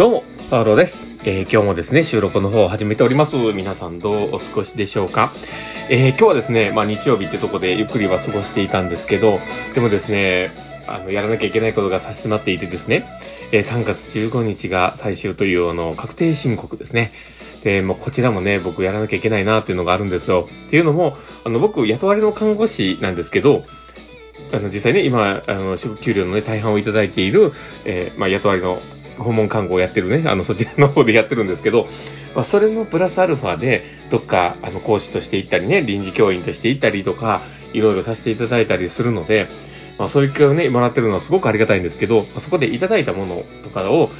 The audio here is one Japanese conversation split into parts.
どうも、パウロです。えー今日もですね、収録の方を始めております。皆さんどうお過ごしでしょうか？えー今日はですね、まあ日曜日ってとこでゆっくりは過ごしていたんですけど、でもですね、あの、やらなきゃいけないことが差し迫っていてですね、えー3月15日が最終というあの、確定申告ですね。で、もうこちらもね、僕やらなきゃいけないなっていうのがあるんですよ。っていうのも、あの、僕、雇われの看護師なんですけど、あの、実際ね、今、あの、給料のね、大半をいただいている、えーまあ、雇われの訪問看護をやってるね、あの、そちらの方でやってるんですけど、まあ、それのプラスアルファで、どっか、あの、講師として行ったりね、臨時教員として行ったりとか、いろいろさせていただいたりするので、まあ、そういう機会をね、もらってるのはすごくありがたいんですけど、まあ、そこでいただいたものとかを、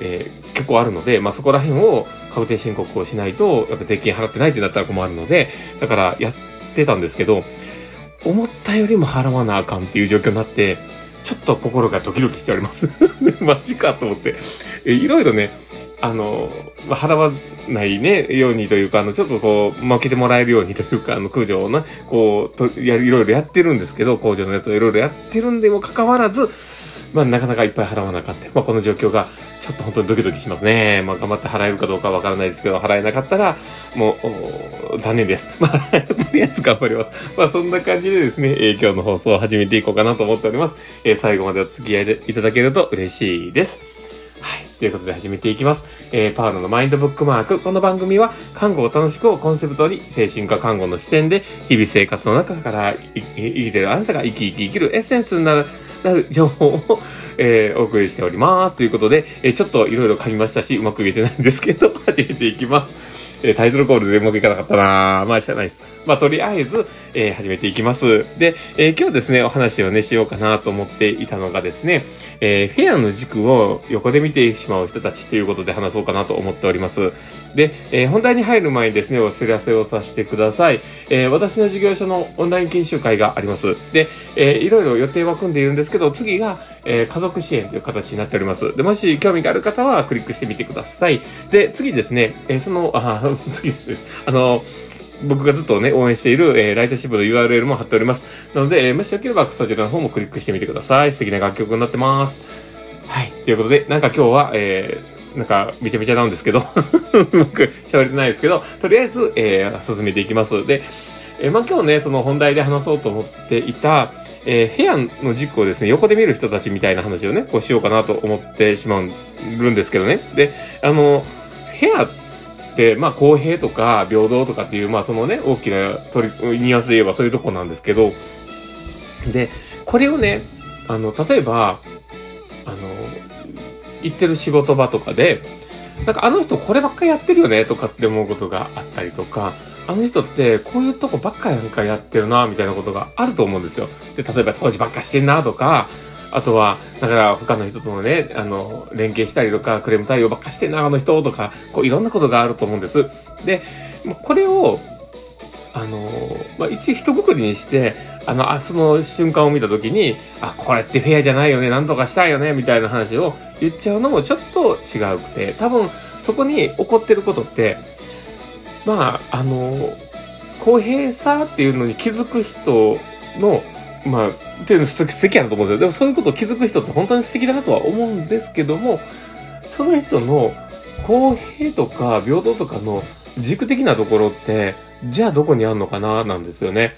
えー結構あるので、まあ、そこら辺を確定申告をしないと、やっぱ税金払ってないってなったら困るので、だからやってたんですけど、思ったよりも払わなあかんっていう状況になって、ちょっと心がドキドキしております。マジかと思って。えいろいろね、あの、払わないね、ようにというか、あの、ちょっとこう、負けてもらえるようにというか、あの、空情をね、こう、とやる、いろいろやってるんですけど、工場のやつをいろいろやってるんでもかかわらず、まあ、なかなかいっぱい払わなかった。まあ、この状況が、ちょっと本当にドキドキしますね。まあ、頑張って払えるかどうかわからないですけど、払えなかったら、もう、残念です。まあ、とりあえず頑張ります。まあ、そんな感じでですね、えー今日の放送を始めていこうかなと思っております。えー最後までお付き合いでいただけると嬉しいです。はい。ということで始めていきます。えーパウロのマインドブックマーク。この番組は、看護を楽しくをコンセプトに、精神科看護の視点で、日々生活の中から生きてるあなたが生き生き生きるエッセンスになる、なる情報を、えーお送りしております。ということで、えーちょっといろいろ噛みましたし、うまく言えてないんですけど、始めていきます。えータイトルコールでうまくいかなかったなまあ、しゃないです。まあ、とりあえず、えー始めていきます。で、えー今日ですね、お話をね、しようかなと思っていたのがですね、えーフェアの軸を横で見てしまう人たちということで話そうかなと思っております。で、えー本題に入る前にですね、お知らせをさせてください。えー私の事業所のオンライン研修会があります。で、えーいろいろ予定は組んでいるんですけど、次が、えー家族支援という形になっております。で、もし興味がある方はクリックしてみてください。で、次ですね、えーその、あ、次ですね、あの、僕がずっとね、応援している、えーライトシップの URL も貼っております。なので、えーもしよければそちらの方もクリックしてみてください。素敵な楽曲になってます。はい。ということで、なんか今日は、えー、なんか、めちゃめちゃなんですけど、うまく喋れてないですけど、とりあえず、えー、進めていきます。で、えーまあ、今日ね、その本題で話そうと思っていた、えー、部屋の軸をですね、横で見る人たちみたいな話をね、こうしようかなと思ってしまうんですけどね。で、あの、部屋って、でまあ、公平とか平等とかっていう、まあ、そのね、大きな取り、ニュアンスで言えばそういうとこなんですけど、で、これをね、あの、例えば、あの、行ってる仕事場とかで、なんかあの人こればっかりやってるよねとかって思うことがあったりとか、あの人ってこういうとこばっかなんかやってるなみたいなことがあると思うんですよ。で、例えば掃除ばっかしてんなとか、あとは、だから他の人とのね、あの、連携したりとか、クレーム対応ばっかしてんな、あの人とか、こういろんなことがあると思うんです。で、これを、あの、まあ、一一括りにして、あの、あ、その瞬間を見たときに、あ、これってフェアじゃないよね、なんとかしたいよね、みたいな話を言っちゃうのもちょっと違うくて、多分、そこに起こってることって、まあ、あの、公平さっていうのに気づく人の、まあ、っていうの素敵やなと思うんですよ。でもそういうことを気づく人って本当に素敵だなとは思うんですけども、その人の公平とか平等とかの軸的なところって、じゃあどこにあるのかななんですよね。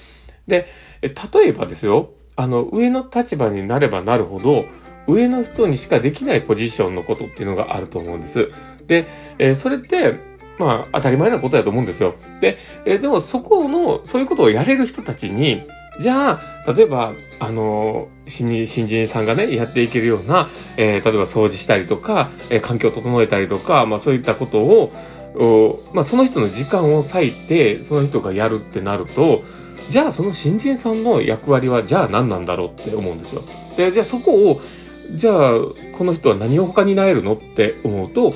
で、例えばですよ、あの、上の立場になればなるほど、上の人にしかできないポジションのことっていうのがあると思うんです。で、えーそれって、まあ、当たり前なことだと思うんですよ。で、えーでもそこの、そういうことをやれる人たちに、じゃあ、例えば、あの、新人、新人さんがね、やっていけるような、えー例えば掃除したりとか、えー環境を整えたりとか、まあそういったことを、おまあその人の時間を割いて、その人がやるってなると、じゃあその新人さんの役割は、じゃあ何なんだろうって思うんですよ。で、じゃあそこを、じゃあ、この人は何を他になえるのって思うと、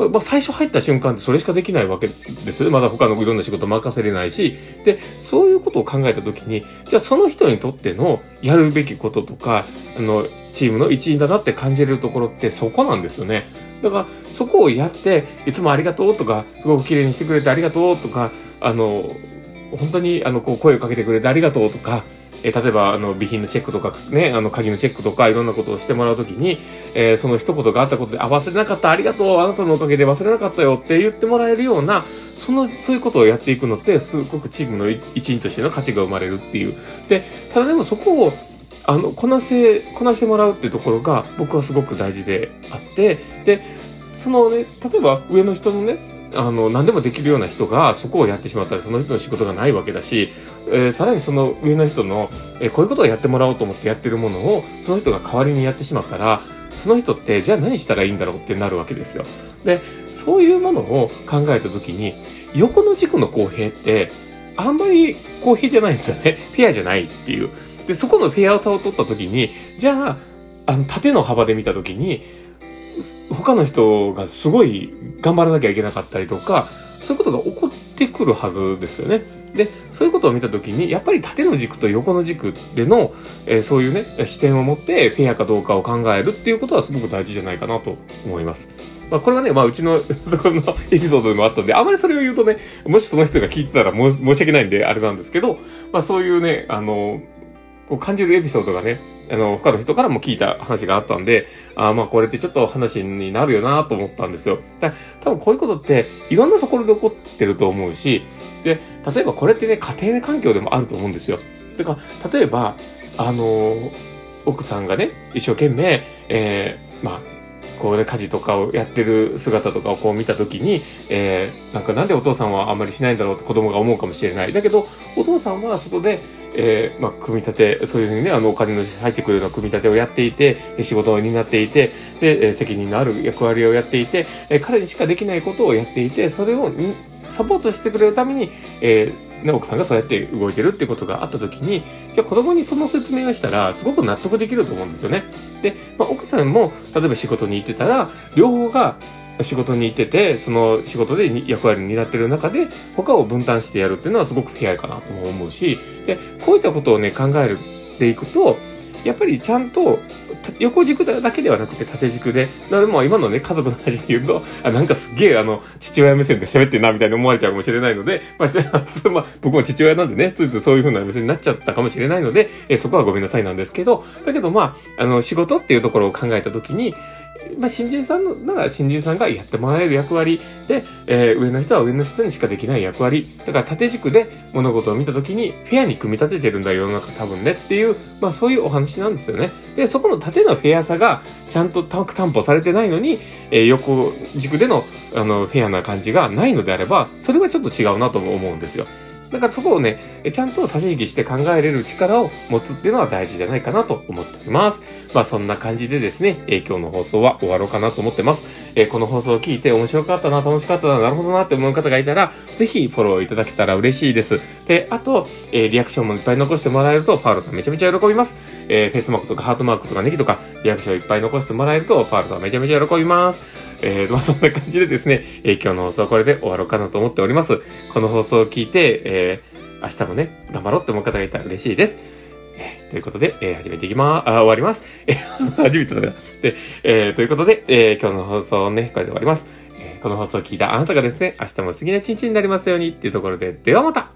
まあま、最初入った瞬間ってそれしかできないわけですよ。まだ他のいろんな仕事任せれないし。で、そういうことを考えたときに、じゃあその人にとってのやるべきこととか、あの、チームの一員だなって感じれるところってそこなんですよね。だから、そこをやって、いつもありがとうとか、すごく綺麗にしてくれてありがとうとか、あの、本当に、あの、こう、声をかけてくれてありがとうとか、えー、例えば、あの、備品のチェックとか、ね、あの、鍵のチェックとか、いろんなことをしてもらうときに、えー、その一言があったことで、あ、忘れなかった、ありがとう、あなたのおかげで忘れなかったよって言ってもらえるような、その、そういうことをやっていくのって、すごくチームの一員としての価値が生まれるっていう。で、ただでもそこを、あの、こなせ、こなしてもらうっていうところが、僕はすごく大事であって、で、そのね、例えば上の人のね、あの、何でもできるような人がそこをやってしまったらその人の仕事がないわけだし、えー、さらにその上の人の、えー、こういうことをやってもらおうと思ってやってるものを、その人が代わりにやってしまったら、その人ってじゃあ何したらいいんだろうってなるわけですよ。で、そういうものを考えたときに、横の軸の公平って、あんまり公平じゃないんですよね。フェアじゃないっていう。で、そこのフェアさを取ったときに、じゃあ、あの、縦の幅で見たときに、他の人がすごい頑張らなきゃいけなかったりとか、そういうことが起こってくるはずですよね。で、そういうことを見たときに、やっぱり縦の軸と横の軸での、えー、そういうね、視点を持ってフェアかどうかを考えるっていうことはすごく大事じゃないかなと思います。まあ、これはね、まあ、うちのと ころのエピソードでもあったんで、あまりそれを言うとね、もしその人が聞いてたら申し訳ないんで、あれなんですけど、まあ、そういうね、あの、こう感じるエピソードがね、あの、他の人からも聞いた話があったんで、あまあこれってちょっと話になるよなと思ったんですよ。だ多分こういうことっていろんなところで起こってると思うし、で、例えばこれってね、家庭環境でもあると思うんですよ。てか、例えば、あの、奥さんがね、一生懸命、えー、まあ、こうね、家事とかをやってる姿とかをこう見たときに、えー、なんかなんでお父さんはあんまりしないんだろうって子供が思うかもしれない。だけど、お父さんは外で、えー、まあ、組み立て、そういうふうにね、あの、お金の入ってくるような組み立てをやっていて、仕事を担っていて、で、責任のある役割をやっていて、彼にしかできないことをやっていて、それをサポートしてくれるために、えー、ね、奥さんがそうやって動いてるってことがあった時に、じゃあ子供にその説明をしたら、すごく納得できると思うんですよね。で、まあ、奥さんも、例えば仕事に行ってたら、両方が仕事に行ってて、その仕事で役割に担ってる中で、他を分担してやるっていうのはすごくフェアかなと思うし、で、こういったことをね、考えていくと、やっぱりちゃんと横軸だけではなくて縦軸で、なのでも今のね、家族の話で言うと、あ、なんかすっげえあの、父親目線で喋ってんな、みたいに思われちゃうかもしれないので、まあ、まあ、僕も父親なんでね、ついついそういう風な目線になっちゃったかもしれないので、えそこはごめんなさいなんですけど、だけどまあ、あの、仕事っていうところを考えたときに、まあ、新人さんのなら新人さんがやってもらえる役割で、えー、上の人は上の人にしかできない役割。だから縦軸で物事を見たときにフェアに組み立ててるんだ世の中多分ねっていう、まあそういうお話なんですよね。で、そこの縦のフェアさがちゃんと担保されてないのに、えー、横軸でのあのフェアな感じがないのであれば、それはちょっと違うなと思うんですよ。だからそこをね、ちゃんと差し引きして考えれる力を持つっていうのは大事じゃないかなと思っております。まあそんな感じでですね、えー、今日の放送は終わろうかなと思ってます。えー、この放送を聞いて面白かったな、楽しかったな、なるほどなって思う方がいたら、ぜひフォローいただけたら嬉しいです。で、あと、えー、リアクションもいっぱい残してもらえると、パウロさんめちゃめちゃ喜びます。えー、フェイスマークとかハートマークとかネギとか、リアクションいっぱい残してもらえると、パウロさんめちゃめちゃ喜びます。えー、まあそんな感じでですね、えー、今日の放送はこれで終わろうかなと思っております。この放送を聞いて、えー明日もね、頑張ろうって思う方がいたら嬉しいです。えー、ということで、えー、始めていきまー、あ、終わります。えー、初めてだな。で、えー、ということで、えー、今日の放送をね、これで終わります。えー、この放送を聞いたあなたがですね、明日も素敵な一日になりますようにっていうところで、ではまた